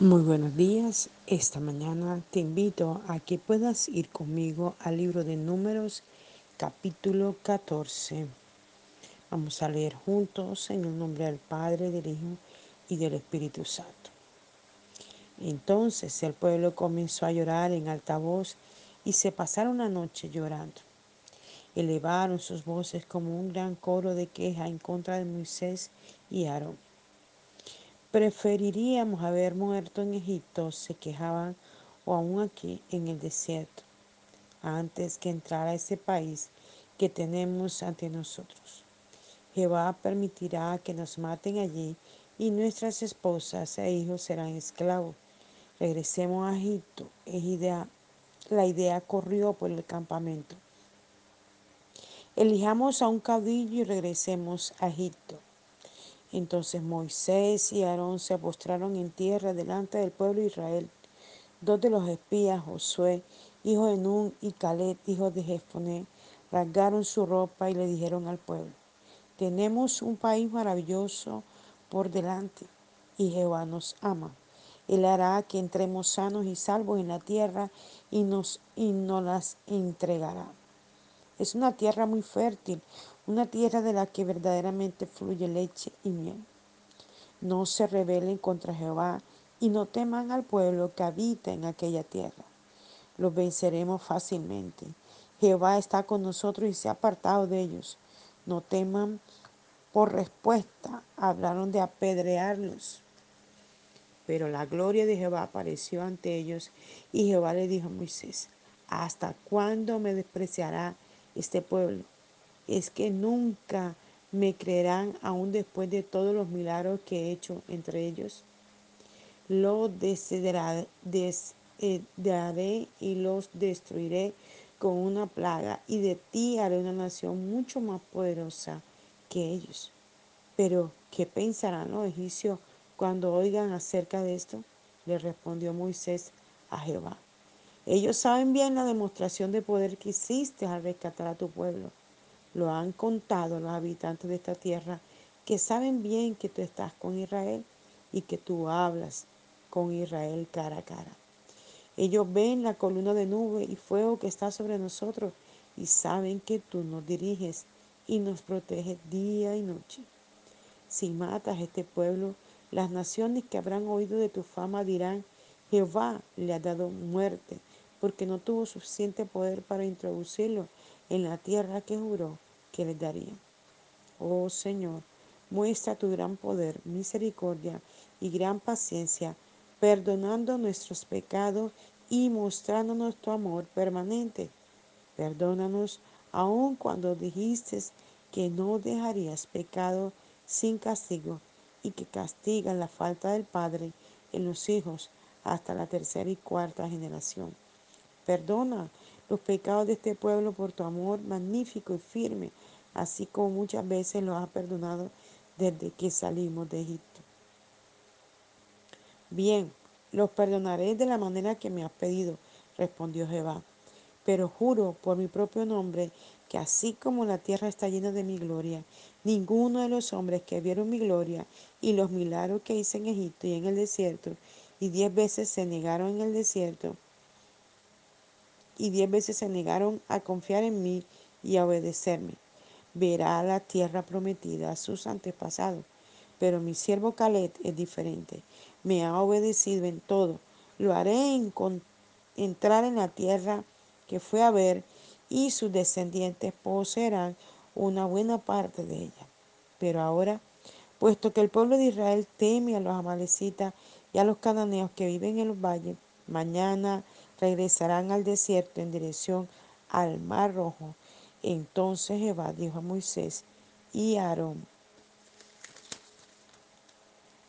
Muy buenos días. Esta mañana te invito a que puedas ir conmigo al libro de Números, capítulo 14. Vamos a leer juntos en el nombre del Padre, del Hijo y del Espíritu Santo. Entonces el pueblo comenzó a llorar en alta voz y se pasaron la noche llorando. Elevaron sus voces como un gran coro de queja en contra de Moisés y Aarón. Preferiríamos haber muerto en Egipto, se quejaban, o aún aquí en el desierto, antes que entrar a ese país que tenemos ante nosotros. Jehová permitirá que nos maten allí y nuestras esposas e hijos serán esclavos. Regresemos a Egipto. Es la idea corrió por el campamento. Elijamos a un caudillo y regresemos a Egipto. Entonces Moisés y Aarón se postraron en tierra delante del pueblo de Israel. Dos de los espías, Josué, hijo de Nun, y Caleb, hijo de Jefoné, rasgaron su ropa y le dijeron al pueblo, tenemos un país maravilloso por delante y Jehová nos ama. Él hará que entremos sanos y salvos en la tierra y nos, y nos las entregará. Es una tierra muy fértil, una tierra de la que verdaderamente fluye leche y miel. No se rebelen contra Jehová y no teman al pueblo que habita en aquella tierra. Los venceremos fácilmente. Jehová está con nosotros y se ha apartado de ellos. No teman. Por respuesta, hablaron de apedrearlos. Pero la gloria de Jehová apareció ante ellos y Jehová le dijo a Moisés, ¿hasta cuándo me despreciará este pueblo? Es que nunca me creerán aún después de todos los milagros que he hecho entre ellos. Los desheredaré y los destruiré con una plaga y de ti haré una nación mucho más poderosa que ellos. Pero, ¿qué pensarán los egipcios cuando oigan acerca de esto? Le respondió Moisés a Jehová. Ellos saben bien la demostración de poder que hiciste al rescatar a tu pueblo lo han contado los habitantes de esta tierra, que saben bien que tú estás con Israel y que tú hablas con Israel cara a cara. Ellos ven la columna de nube y fuego que está sobre nosotros y saben que tú nos diriges y nos proteges día y noche. Si matas a este pueblo, las naciones que habrán oído de tu fama dirán, Jehová le ha dado muerte, porque no tuvo suficiente poder para introducirlo en la tierra que juró que les daría. Oh Señor, muestra tu gran poder, misericordia y gran paciencia, perdonando nuestros pecados y mostrándonos tu amor permanente. Perdónanos aun cuando dijiste que no dejarías pecado sin castigo y que castigan la falta del Padre en los hijos hasta la tercera y cuarta generación. Perdona los pecados de este pueblo por tu amor magnífico y firme así como muchas veces lo has perdonado desde que salimos de Egipto. Bien, los perdonaré de la manera que me has pedido, respondió Jehová. Pero juro por mi propio nombre que así como la tierra está llena de mi gloria, ninguno de los hombres que vieron mi gloria y los milagros que hice en Egipto y en el desierto, y diez veces se negaron en el desierto, y diez veces se negaron a confiar en mí y a obedecerme verá la tierra prometida a sus antepasados. Pero mi siervo Caleb es diferente. Me ha obedecido en todo. Lo haré entrar en la tierra que fue a ver y sus descendientes poseerán una buena parte de ella. Pero ahora, puesto que el pueblo de Israel teme a los amalecitas y a los cananeos que viven en los valles, mañana regresarán al desierto en dirección al mar rojo entonces Jehová dijo a Moisés y a Aarón,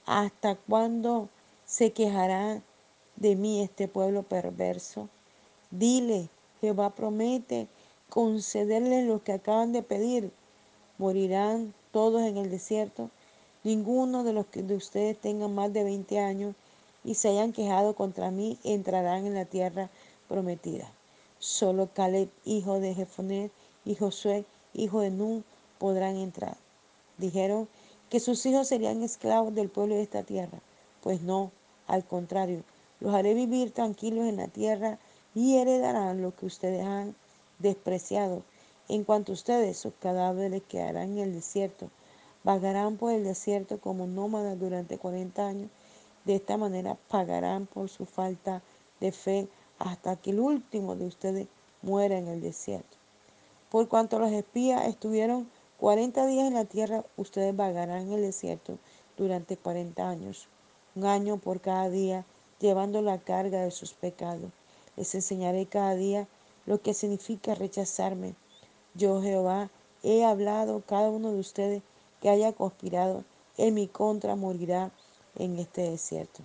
¿hasta cuándo se quejará de mí este pueblo perverso? Dile, Jehová promete concederles lo que acaban de pedir. Morirán todos en el desierto. Ninguno de los que de ustedes tengan más de 20 años y se hayan quejado contra mí entrarán en la tierra prometida. Solo Caleb, hijo de Jefonet, y Josué, hijo de Nun, podrán entrar. Dijeron que sus hijos serían esclavos del pueblo de esta tierra. Pues no, Al contrario, los haré vivir tranquilos en la tierra y heredarán lo que ustedes han despreciado. En cuanto a ustedes, sus cadáveres quedarán en el desierto. Vagarán por el desierto como nómadas durante 40 años. De esta manera pagarán por su falta de fe hasta que el último de ustedes muera en el desierto. Por cuanto los espías estuvieron 40 días en la tierra, ustedes vagarán en el desierto durante 40 años, un año por cada día, llevando la carga de sus pecados. Les enseñaré cada día lo que significa rechazarme. Yo, Jehová, he hablado, cada uno de ustedes que haya conspirado en mi contra morirá en este desierto.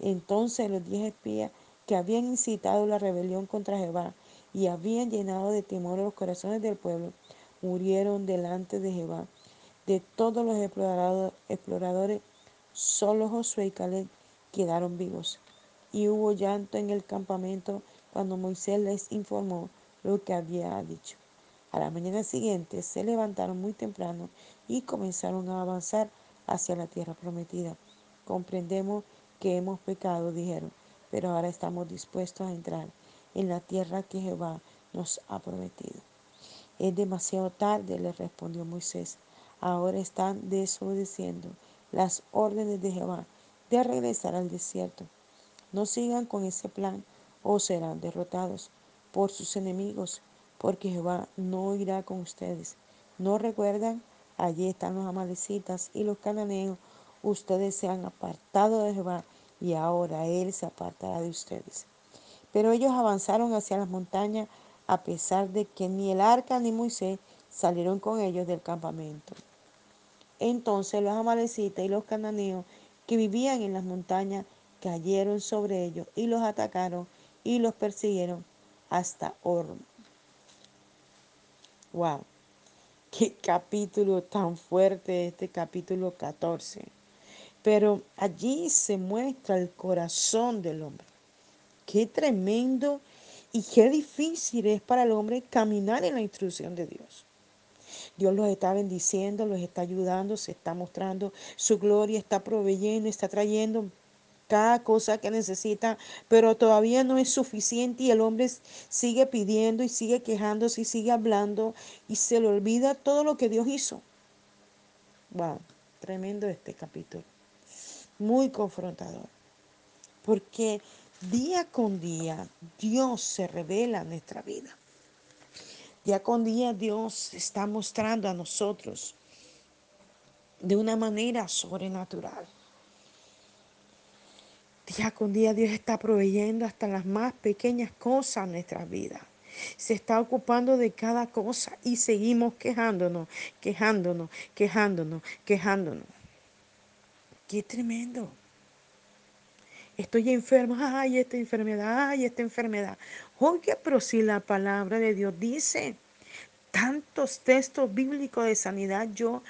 Entonces los diez espías que habían incitado la rebelión contra Jehová y habían llenado de temor los corazones del pueblo, murieron delante de Jehová. De todos los exploradores, solo Josué y Caleb quedaron vivos. Y hubo llanto en el campamento cuando Moisés les informó lo que había dicho. A la mañana siguiente se levantaron muy temprano y comenzaron a avanzar hacia la tierra prometida. Comprendemos que hemos pecado, dijeron, pero ahora estamos dispuestos a entrar en la tierra que Jehová nos ha prometido. Es demasiado tarde, le respondió Moisés. Ahora están desobedeciendo las órdenes de Jehová de regresar al desierto. No sigan con ese plan o serán derrotados por sus enemigos, porque Jehová no irá con ustedes. ¿No recuerdan? Allí están los amalecitas y los cananeos. Ustedes se han apartado de Jehová y ahora Él se apartará de ustedes. Pero ellos avanzaron hacia las montañas a pesar de que ni el arca ni Moisés salieron con ellos del campamento. Entonces los amalecitas y los cananeos que vivían en las montañas cayeron sobre ellos y los atacaron y los persiguieron hasta Orm. Wow, qué capítulo tan fuerte este capítulo 14. Pero allí se muestra el corazón del hombre. Qué tremendo y qué difícil es para el hombre caminar en la instrucción de Dios. Dios los está bendiciendo, los está ayudando, se está mostrando su gloria, está proveyendo, está trayendo cada cosa que necesita, pero todavía no es suficiente y el hombre sigue pidiendo y sigue quejándose y sigue hablando y se le olvida todo lo que Dios hizo. Wow, tremendo este capítulo. Muy confrontador. Porque Día con día Dios se revela en nuestra vida. Día con día Dios está mostrando a nosotros de una manera sobrenatural. Día con día Dios está proveyendo hasta las más pequeñas cosas en nuestra vida. Se está ocupando de cada cosa y seguimos quejándonos, quejándonos, quejándonos, quejándonos. Qué tremendo estoy enfermo, ay, esta enfermedad, ay, esta enfermedad. Oye, pero si la palabra de Dios dice tantos textos bíblicos de sanidad, yo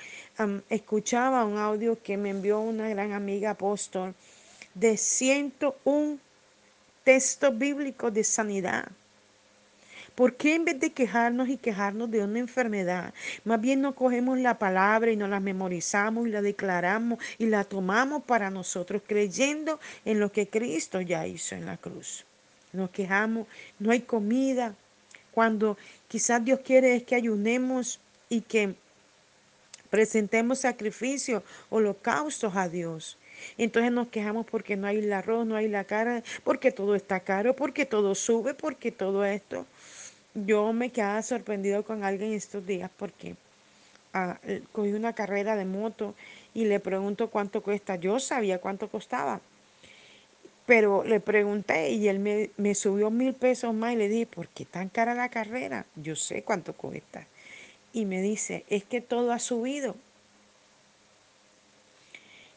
escuchaba un audio que me envió una gran amiga apóstol de 101 textos bíblicos de sanidad. ¿Por qué en vez de quejarnos y quejarnos de una enfermedad, más bien no cogemos la palabra y nos la memorizamos y la declaramos y la tomamos para nosotros, creyendo en lo que Cristo ya hizo en la cruz? Nos quejamos, no hay comida, cuando quizás Dios quiere es que ayunemos y que presentemos sacrificios, holocaustos a Dios. Entonces nos quejamos porque no hay el arroz, no hay la cara, porque todo está caro, porque todo sube, porque todo esto. Yo me quedaba sorprendido con alguien estos días porque ah, eh, cogí una carrera de moto y le pregunto cuánto cuesta. Yo sabía cuánto costaba, pero le pregunté y él me, me subió mil pesos más y le dije, ¿por qué tan cara la carrera? Yo sé cuánto cuesta. Y me dice, es que todo ha subido.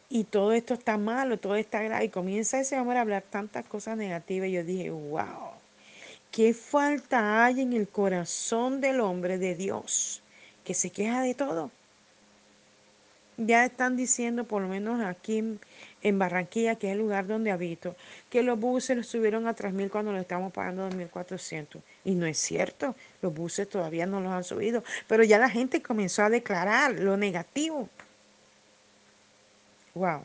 Y todo esto está malo, todo está grave. Y comienza ese hombre a hablar tantas cosas negativas. Y yo dije, wow. ¿Qué falta hay en el corazón del hombre de Dios que se queja de todo? Ya están diciendo, por lo menos aquí en Barranquilla, que es el lugar donde habito, que los buses los subieron a 3.000 cuando lo estamos pagando 2.400. Y no es cierto, los buses todavía no los han subido, pero ya la gente comenzó a declarar lo negativo. Wow.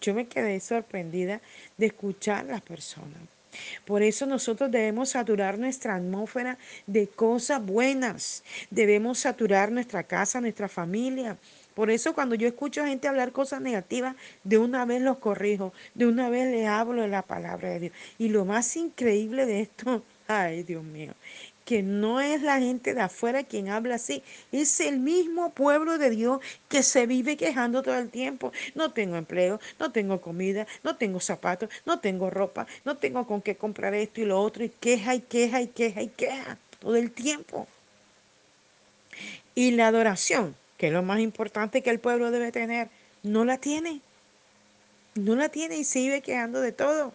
Yo me quedé sorprendida de escuchar a las personas. Por eso nosotros debemos saturar nuestra atmósfera de cosas buenas. Debemos saturar nuestra casa, nuestra familia. Por eso cuando yo escucho a gente hablar cosas negativas, de una vez los corrijo, de una vez le hablo de la palabra de Dios. Y lo más increíble de esto, ay Dios mío, que no es la gente de afuera quien habla así, es el mismo pueblo de Dios que se vive quejando todo el tiempo. No tengo empleo, no tengo comida, no tengo zapatos, no tengo ropa, no tengo con qué comprar esto y lo otro, y queja y queja y queja y queja todo el tiempo. Y la adoración, que es lo más importante que el pueblo debe tener, no la tiene. No la tiene y vive quejando de todo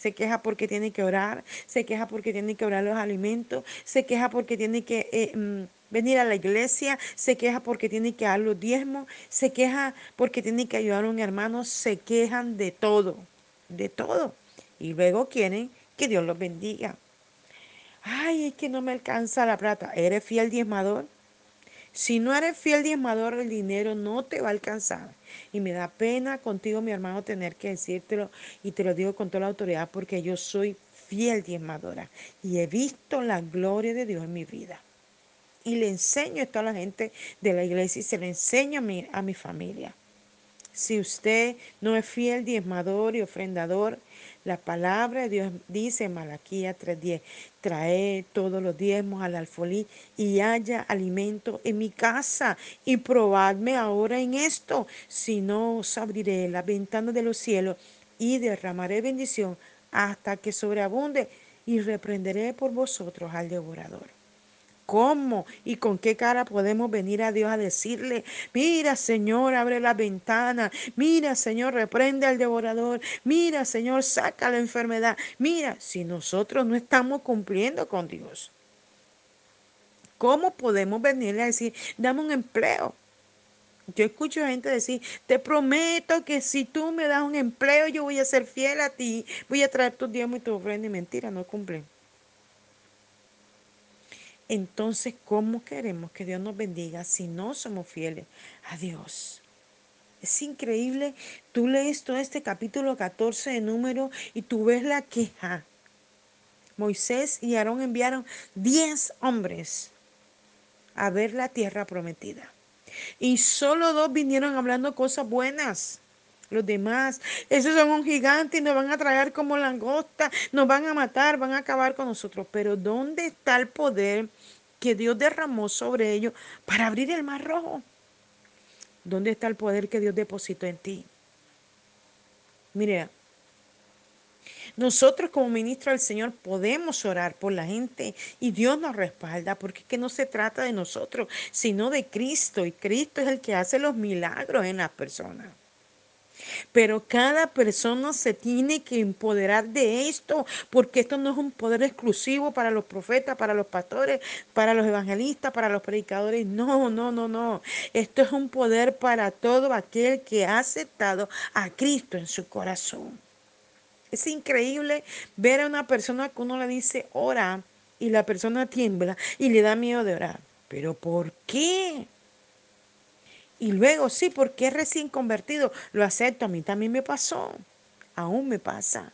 se queja porque tiene que orar, se queja porque tiene que orar los alimentos, se queja porque tiene que eh, mm, venir a la iglesia, se queja porque tiene que dar los diezmos, se queja porque tiene que ayudar a un hermano, se quejan de todo, de todo. Y luego quieren que Dios los bendiga. Ay, es que no me alcanza la plata. ¿Eres fiel diezmador? Si no eres fiel diezmador, el dinero no te va a alcanzar. Y me da pena contigo, mi hermano, tener que decírtelo y te lo digo con toda la autoridad porque yo soy fiel diezmadora y he visto la gloria de Dios en mi vida. Y le enseño esto a la gente de la iglesia y se lo enseño a mi, a mi familia. Si usted no es fiel diezmador y ofrendador, la palabra de Dios dice en Malaquía 3:10, trae todos los diezmos al alfolí y haya alimento en mi casa y probadme ahora en esto, si no os abriré la ventana de los cielos y derramaré bendición hasta que sobreabunde y reprenderé por vosotros al devorador. ¿Cómo y con qué cara podemos venir a Dios a decirle, mira Señor, abre la ventana, mira Señor, reprende al devorador, mira Señor, saca la enfermedad, mira, si nosotros no estamos cumpliendo con Dios? ¿Cómo podemos venirle a decir, dame un empleo? Yo escucho gente decir, te prometo que si tú me das un empleo, yo voy a ser fiel a ti, voy a traer tu diezmo y tu ofrenda y mentira, no cumplen entonces ¿cómo queremos que Dios nos bendiga si no somos fieles a Dios? Es increíble, tú lees todo este capítulo 14 de número y tú ves la queja. Moisés y Aarón enviaron 10 hombres a ver la tierra prometida. Y solo dos vinieron hablando cosas buenas. Los demás, esos son un gigante y nos van a traer como langosta, nos van a matar, van a acabar con nosotros. Pero ¿dónde está el poder que Dios derramó sobre ellos para abrir el mar rojo. ¿Dónde está el poder que Dios depositó en ti? Mire, nosotros como ministros del Señor podemos orar por la gente y Dios nos respalda porque es que no se trata de nosotros, sino de Cristo y Cristo es el que hace los milagros en las personas. Pero cada persona se tiene que empoderar de esto, porque esto no es un poder exclusivo para los profetas, para los pastores, para los evangelistas, para los predicadores. No, no, no, no. Esto es un poder para todo aquel que ha aceptado a Cristo en su corazón. Es increíble ver a una persona que uno le dice ora y la persona tiembla y le da miedo de orar. Pero ¿por qué? Y luego, sí, porque es recién convertido, lo acepto, a mí también me pasó, aún me pasa.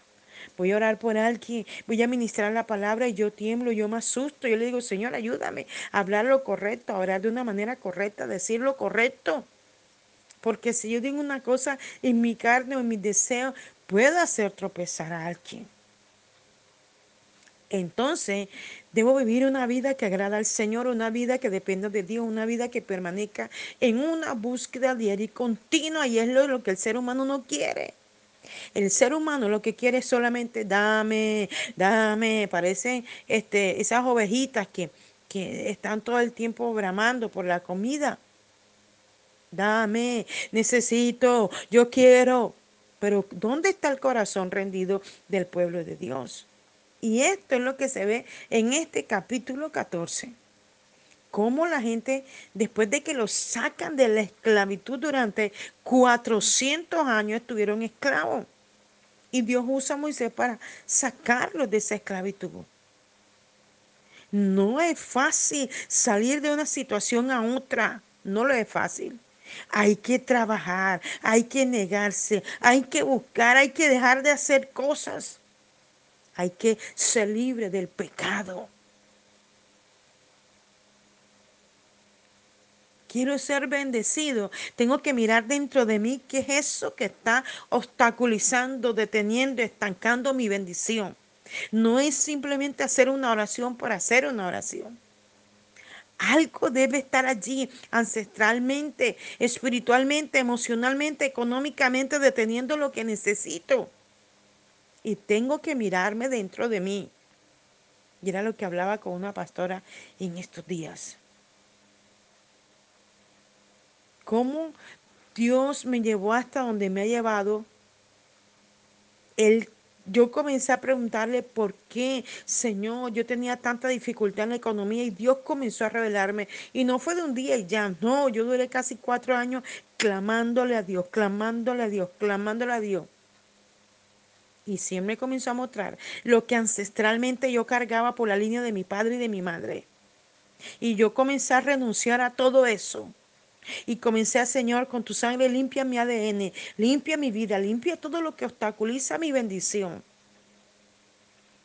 Voy a orar por alguien, voy a ministrar la palabra y yo tiemblo, yo me asusto. Yo le digo, Señor, ayúdame a hablar lo correcto, a orar de una manera correcta, decir lo correcto. Porque si yo digo una cosa en mi carne o en mis deseos, puedo hacer tropezar a alguien. Entonces, debo vivir una vida que agrada al Señor, una vida que dependa de Dios, una vida que permanezca en una búsqueda diaria y continua, y es lo, que el ser humano no quiere. El ser humano lo que quiere es solamente dame, dame, parecen este, esas ovejitas que, que están todo el tiempo bramando por la comida. Dame, necesito, yo quiero. Pero ¿dónde está el corazón rendido del pueblo de Dios? Y esto es lo que se ve en este capítulo 14. Cómo la gente, después de que los sacan de la esclavitud durante 400 años, estuvieron esclavos. Y Dios usa a Moisés para sacarlos de esa esclavitud. No es fácil salir de una situación a otra. No lo es fácil. Hay que trabajar, hay que negarse, hay que buscar, hay que dejar de hacer cosas. Hay que ser libre del pecado. Quiero ser bendecido. Tengo que mirar dentro de mí qué es eso que está obstaculizando, deteniendo, estancando mi bendición. No es simplemente hacer una oración por hacer una oración. Algo debe estar allí ancestralmente, espiritualmente, emocionalmente, económicamente, deteniendo lo que necesito. Y tengo que mirarme dentro de mí. Y era lo que hablaba con una pastora en estos días. Cómo Dios me llevó hasta donde me ha llevado. Él yo comencé a preguntarle por qué, Señor, yo tenía tanta dificultad en la economía y Dios comenzó a revelarme. Y no fue de un día y ya, no, yo duré casi cuatro años clamándole a Dios, clamándole a Dios, clamándole a Dios. Y siempre comenzó a mostrar lo que ancestralmente yo cargaba por la línea de mi padre y de mi madre. Y yo comencé a renunciar a todo eso. Y comencé a, Señor, con tu sangre limpia mi ADN, limpia mi vida, limpia todo lo que obstaculiza mi bendición.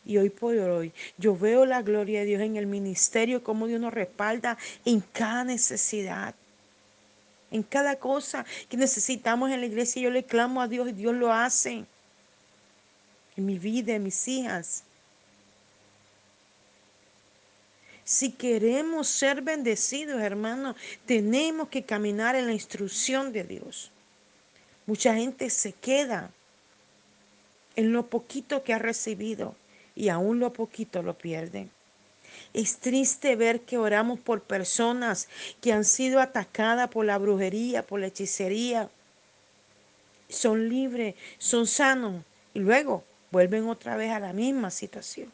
Y hoy por hoy yo veo la gloria de Dios en el ministerio, como Dios nos respalda en cada necesidad. En cada cosa que necesitamos en la iglesia, yo le clamo a Dios y Dios lo hace. Mi vida, en mis hijas. Si queremos ser bendecidos, hermanos, tenemos que caminar en la instrucción de Dios. Mucha gente se queda en lo poquito que ha recibido y aún lo poquito lo pierde. Es triste ver que oramos por personas que han sido atacadas por la brujería, por la hechicería. Son libres, son sanos y luego vuelven otra vez a la misma situación.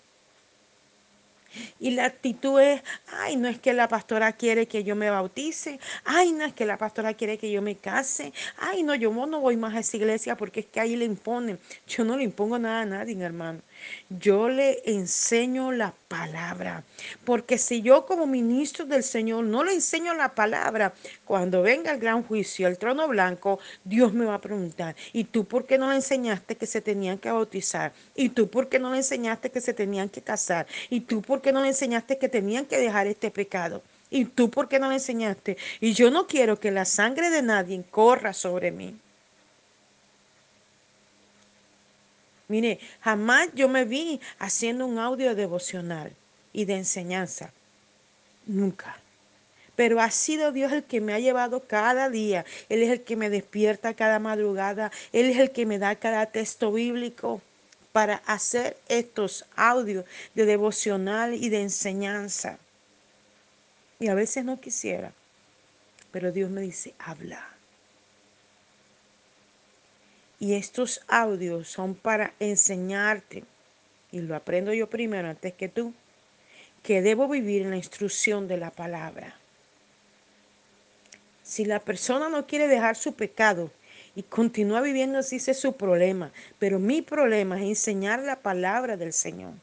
Y la actitud es, ay, no es que la pastora quiere que yo me bautice, ay, no es que la pastora quiere que yo me case, ay, no, yo no voy más a esa iglesia porque es que ahí le imponen. Yo no le impongo nada a nadie, hermano. Yo le enseño la palabra, porque si yo como ministro del Señor no le enseño la palabra, cuando venga el gran juicio, el trono blanco, Dios me va a preguntar, ¿y tú por qué no le enseñaste que se tenían que bautizar? ¿Y tú por qué no le enseñaste que se tenían que casar? ¿Y tú por qué no le enseñaste que tenían que dejar este pecado? ¿Y tú por qué no le enseñaste? Y yo no quiero que la sangre de nadie corra sobre mí. Mire, jamás yo me vi haciendo un audio devocional y de enseñanza. Nunca. Pero ha sido Dios el que me ha llevado cada día. Él es el que me despierta cada madrugada. Él es el que me da cada texto bíblico para hacer estos audios de devocional y de enseñanza. Y a veces no quisiera, pero Dios me dice, habla. Y estos audios son para enseñarte, y lo aprendo yo primero antes que tú, que debo vivir en la instrucción de la palabra. Si la persona no quiere dejar su pecado y continúa viviendo así, ese es su problema. Pero mi problema es enseñar la palabra del Señor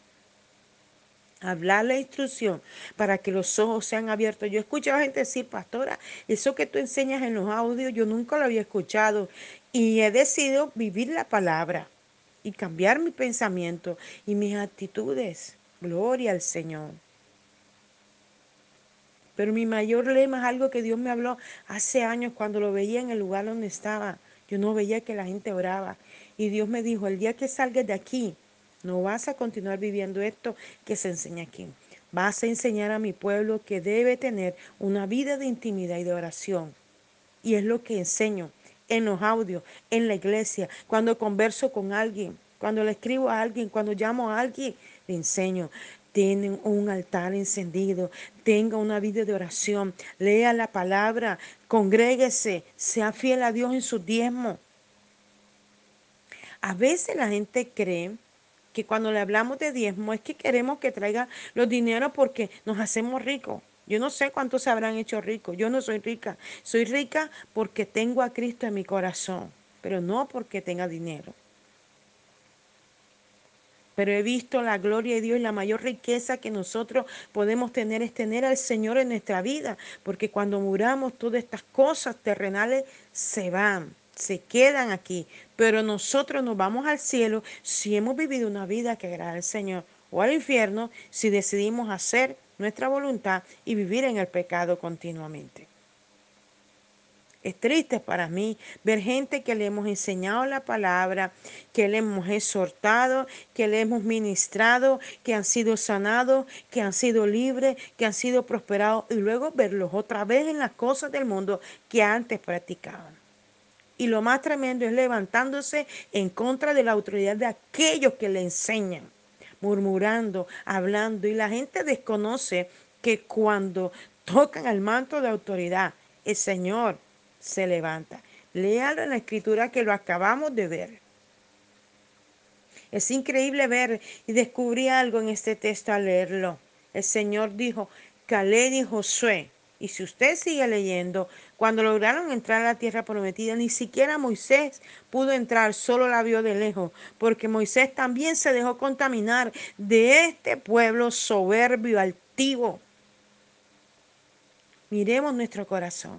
hablar la instrucción para que los ojos sean abiertos. Yo he escuchado gente decir, pastora, eso que tú enseñas en los audios, yo nunca lo había escuchado y he decidido vivir la palabra y cambiar mi pensamiento y mis actitudes. Gloria al Señor. Pero mi mayor lema es algo que Dios me habló hace años cuando lo veía en el lugar donde estaba. Yo no veía que la gente oraba. Y Dios me dijo, el día que salgas de aquí, no vas a continuar viviendo esto que se enseña aquí. Vas a enseñar a mi pueblo que debe tener una vida de intimidad y de oración. Y es lo que enseño en los audios, en la iglesia, cuando converso con alguien, cuando le escribo a alguien, cuando llamo a alguien, le enseño. Tienen un altar encendido, tenga una vida de oración, lea la palabra, congréguese, sea fiel a Dios en su diezmo. A veces la gente cree que cuando le hablamos de diezmo es que queremos que traiga los dineros porque nos hacemos ricos. Yo no sé cuántos se habrán hecho ricos. Yo no soy rica. Soy rica porque tengo a Cristo en mi corazón, pero no porque tenga dinero. Pero he visto la gloria de Dios y la mayor riqueza que nosotros podemos tener es tener al Señor en nuestra vida, porque cuando muramos todas estas cosas terrenales se van, se quedan aquí, pero nosotros nos vamos al cielo si hemos vivido una vida que agrada al Señor o al infierno si decidimos hacer nuestra voluntad y vivir en el pecado continuamente. Es triste para mí ver gente que le hemos enseñado la palabra, que le hemos exhortado, que le hemos ministrado, que han sido sanados, que han sido libres, que han sido prosperados y luego verlos otra vez en las cosas del mundo que antes practicaban. Y lo más tremendo es levantándose en contra de la autoridad de aquellos que le enseñan, murmurando, hablando. Y la gente desconoce que cuando tocan al manto de autoridad, el Señor se levanta. Léalo en la escritura que lo acabamos de ver. Es increíble ver y descubrí algo en este texto al leerlo. El Señor dijo, Caleb y Josué. Y si usted sigue leyendo, cuando lograron entrar a la tierra prometida, ni siquiera Moisés pudo entrar, solo la vio de lejos, porque Moisés también se dejó contaminar de este pueblo soberbio, altivo. Miremos nuestro corazón.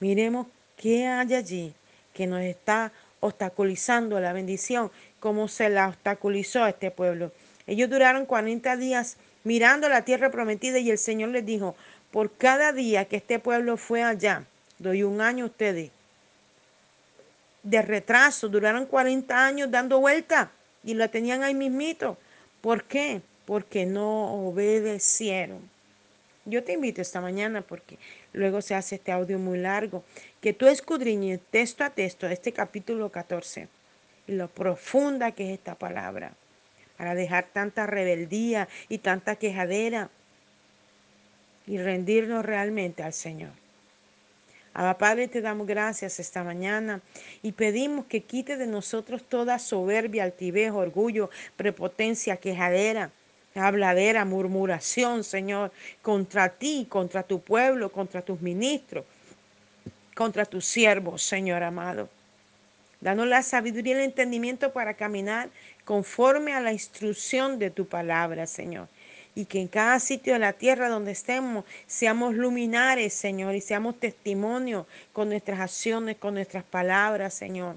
Miremos qué hay allí que nos está obstaculizando la bendición, como se la obstaculizó a este pueblo. Ellos duraron 40 días mirando la tierra prometida y el Señor les dijo, por cada día que este pueblo fue allá, doy un año a ustedes de retraso, duraron 40 años dando vuelta y la tenían ahí mismito. ¿Por qué? Porque no obedecieron. Yo te invito esta mañana porque luego se hace este audio muy largo, que tú escudriñes texto a texto este capítulo 14 y lo profunda que es esta palabra, para dejar tanta rebeldía y tanta quejadera y rendirnos realmente al Señor. Abba Padre, te damos gracias esta mañana y pedimos que quite de nosotros toda soberbia, altivez, orgullo, prepotencia, quejadera habladera, murmuración, Señor, contra ti, contra tu pueblo, contra tus ministros, contra tus siervos, Señor amado. Danos la sabiduría y el entendimiento para caminar conforme a la instrucción de tu palabra, Señor. Y que en cada sitio de la tierra donde estemos seamos luminares, Señor, y seamos testimonio con nuestras acciones, con nuestras palabras, Señor,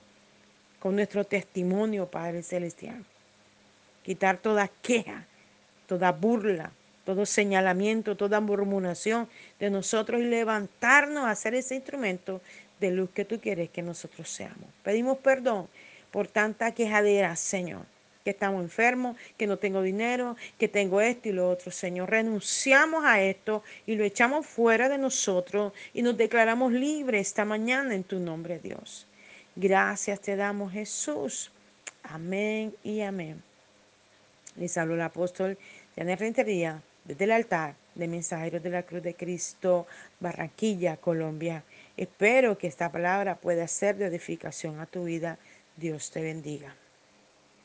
con nuestro testimonio, Padre Celestial. Quitar toda queja, toda burla, todo señalamiento, toda murmuración de nosotros y levantarnos a ser ese instrumento de luz que tú quieres que nosotros seamos. Pedimos perdón por tanta quejadera, Señor, que estamos enfermos, que no tengo dinero, que tengo esto y lo otro, Señor. Renunciamos a esto y lo echamos fuera de nosotros y nos declaramos libres esta mañana en tu nombre, Dios. Gracias te damos, Jesús. Amén y amén. Les habló el apóstol Janet Rentería, desde el altar de Mensajeros de la Cruz de Cristo, Barranquilla, Colombia. Espero que esta palabra pueda ser de edificación a tu vida. Dios te bendiga.